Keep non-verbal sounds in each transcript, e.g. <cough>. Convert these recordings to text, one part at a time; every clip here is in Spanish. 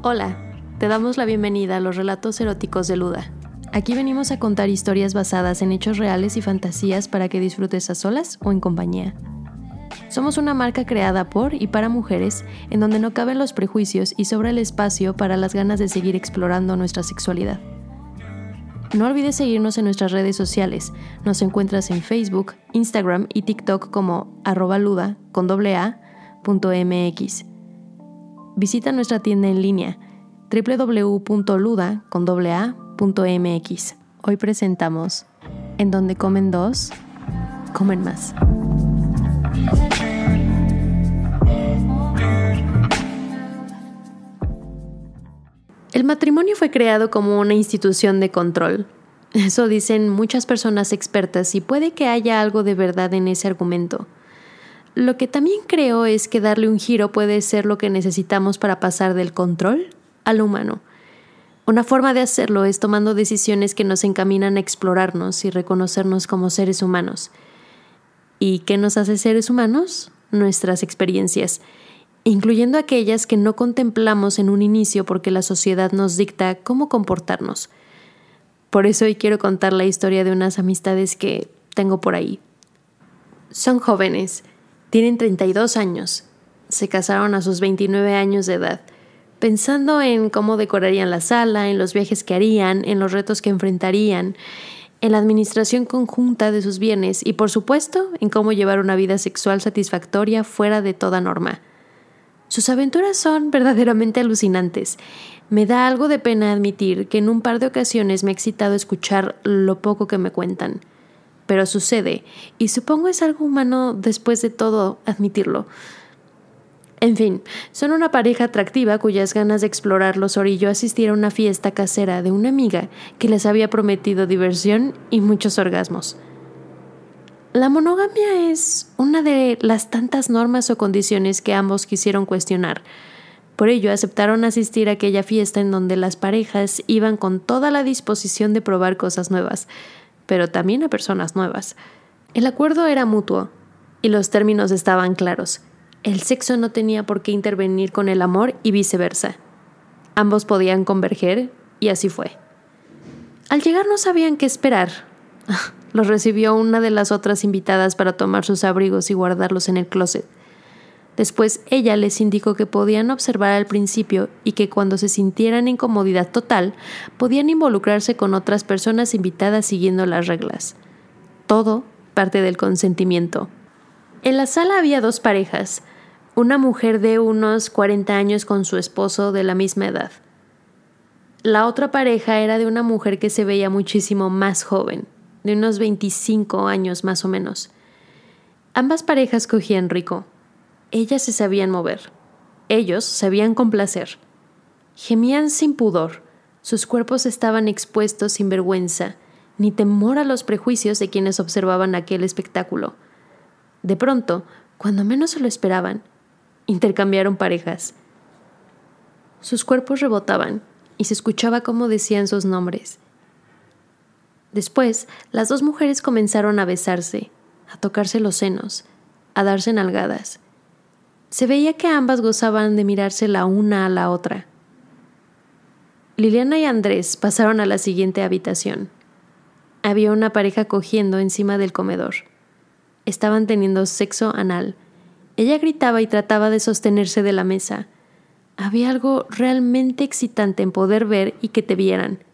Hola, te damos la bienvenida a los relatos eróticos de Luda. Aquí venimos a contar historias basadas en hechos reales y fantasías para que disfrutes a solas o en compañía. Somos una marca creada por y para mujeres en donde no caben los prejuicios y sobra el espacio para las ganas de seguir explorando nuestra sexualidad. No olvides seguirnos en nuestras redes sociales. Nos encuentras en Facebook, Instagram y TikTok como arroba luda con doble a, punto mx. Visita nuestra tienda en línea www.luda.mx. Hoy presentamos En donde comen dos, comen más. El matrimonio fue creado como una institución de control. Eso dicen muchas personas expertas y puede que haya algo de verdad en ese argumento. Lo que también creo es que darle un giro puede ser lo que necesitamos para pasar del control a lo humano. Una forma de hacerlo es tomando decisiones que nos encaminan a explorarnos y reconocernos como seres humanos. ¿Y qué nos hace seres humanos? Nuestras experiencias, incluyendo aquellas que no contemplamos en un inicio porque la sociedad nos dicta cómo comportarnos. Por eso hoy quiero contar la historia de unas amistades que tengo por ahí. Son jóvenes, tienen 32 años, se casaron a sus 29 años de edad, pensando en cómo decorarían la sala, en los viajes que harían, en los retos que enfrentarían, en la administración conjunta de sus bienes y por supuesto en cómo llevar una vida sexual satisfactoria fuera de toda norma. Sus aventuras son <laughs> verdaderamente alucinantes. Me da algo de pena admitir que en un par de ocasiones me ha excitado escuchar lo poco que me cuentan. Pero sucede, y supongo es algo humano después de todo admitirlo. En fin, son una pareja atractiva cuyas ganas de explorar los orillo asistir a una fiesta casera de una amiga que les había prometido diversión y muchos orgasmos. La monogamia es una de las tantas normas o condiciones que ambos quisieron cuestionar. Por ello aceptaron asistir a aquella fiesta en donde las parejas iban con toda la disposición de probar cosas nuevas, pero también a personas nuevas. El acuerdo era mutuo y los términos estaban claros. El sexo no tenía por qué intervenir con el amor y viceversa. Ambos podían converger y así fue. Al llegar no sabían qué esperar. <laughs> Los recibió una de las otras invitadas para tomar sus abrigos y guardarlos en el closet. Después ella les indicó que podían observar al principio y que cuando se sintieran en comodidad total podían involucrarse con otras personas invitadas siguiendo las reglas. Todo parte del consentimiento. En la sala había dos parejas, una mujer de unos 40 años con su esposo de la misma edad. La otra pareja era de una mujer que se veía muchísimo más joven, de unos 25 años más o menos. Ambas parejas cogían rico. Ellas se sabían mover. Ellos sabían complacer. Gemían sin pudor. Sus cuerpos estaban expuestos sin vergüenza, ni temor a los prejuicios de quienes observaban aquel espectáculo. De pronto, cuando menos se lo esperaban, intercambiaron parejas. Sus cuerpos rebotaban y se escuchaba cómo decían sus nombres. Después, las dos mujeres comenzaron a besarse, a tocarse los senos, a darse nalgadas. Se veía que ambas gozaban de mirarse la una a la otra. Liliana y Andrés pasaron a la siguiente habitación. Había una pareja cogiendo encima del comedor. Estaban teniendo sexo anal. Ella gritaba y trataba de sostenerse de la mesa. Había algo realmente excitante en poder ver y que te vieran.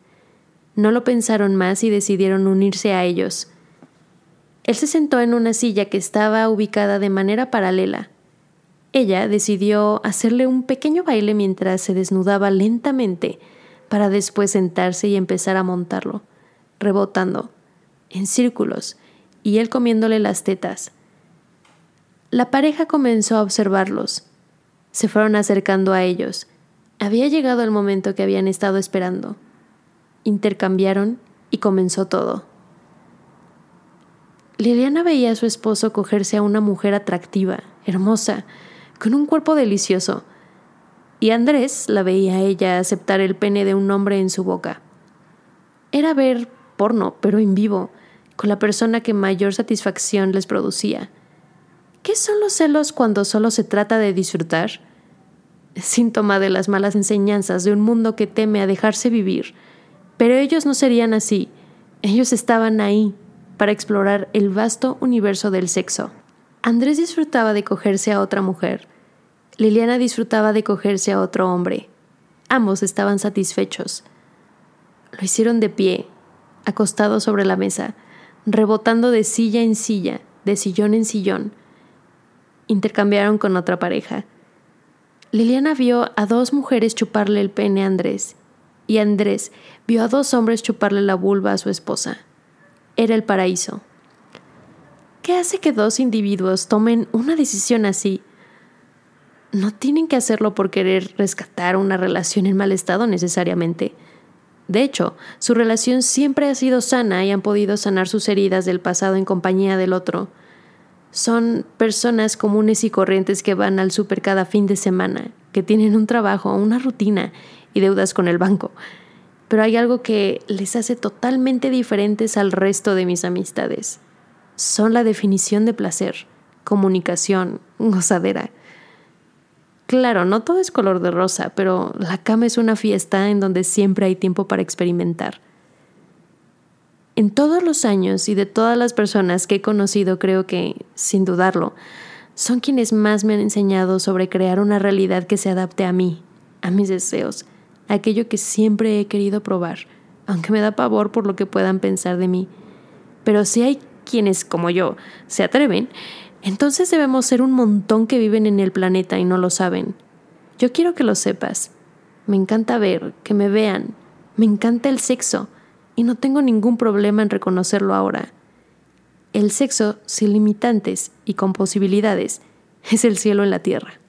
No lo pensaron más y decidieron unirse a ellos. Él se sentó en una silla que estaba ubicada de manera paralela. Ella decidió hacerle un pequeño baile mientras se desnudaba lentamente para después sentarse y empezar a montarlo, rebotando, en círculos, y él comiéndole las tetas. La pareja comenzó a observarlos. Se fueron acercando a ellos. Había llegado el momento que habían estado esperando. Intercambiaron y comenzó todo. Liliana veía a su esposo cogerse a una mujer atractiva, hermosa, con un cuerpo delicioso, y Andrés la veía a ella aceptar el pene de un hombre en su boca. Era ver porno, pero en vivo, con la persona que mayor satisfacción les producía. ¿Qué son los celos cuando solo se trata de disfrutar? síntoma de las malas enseñanzas de un mundo que teme a dejarse vivir. Pero ellos no serían así. Ellos estaban ahí para explorar el vasto universo del sexo. Andrés disfrutaba de cogerse a otra mujer. Liliana disfrutaba de cogerse a otro hombre. Ambos estaban satisfechos. Lo hicieron de pie, acostado sobre la mesa, rebotando de silla en silla, de sillón en sillón. Intercambiaron con otra pareja. Liliana vio a dos mujeres chuparle el pene a Andrés y Andrés vio a dos hombres chuparle la vulva a su esposa. Era el paraíso. ¿Qué hace que dos individuos tomen una decisión así? No tienen que hacerlo por querer rescatar una relación en mal estado necesariamente. De hecho, su relación siempre ha sido sana y han podido sanar sus heridas del pasado en compañía del otro son personas comunes y corrientes que van al súper cada fin de semana, que tienen un trabajo, una rutina y deudas con el banco. Pero hay algo que les hace totalmente diferentes al resto de mis amistades. Son la definición de placer, comunicación, <laughs> gozadera. Claro, no todo es color de rosa, pero la cama es una fiesta en donde siempre hay tiempo para experimentar. En todos los años y de todas las personas que he conocido, creo que, sin dudarlo, son quienes más me han enseñado sobre crear una realidad que se adapte a mí, a mis deseos, a aquello que siempre he querido probar, aunque me da pavor por lo que puedan pensar de mí. Pero si hay quienes, como yo, se atreven, entonces debemos ser un montón que viven en el planeta y no lo saben. Yo quiero que lo sepas. Me encanta ver, que me vean. Me encanta el sexo y no tengo ningún problema en reconocerlo ahora. El sexo sin limitantes y con posibilidades es el cielo en la tierra.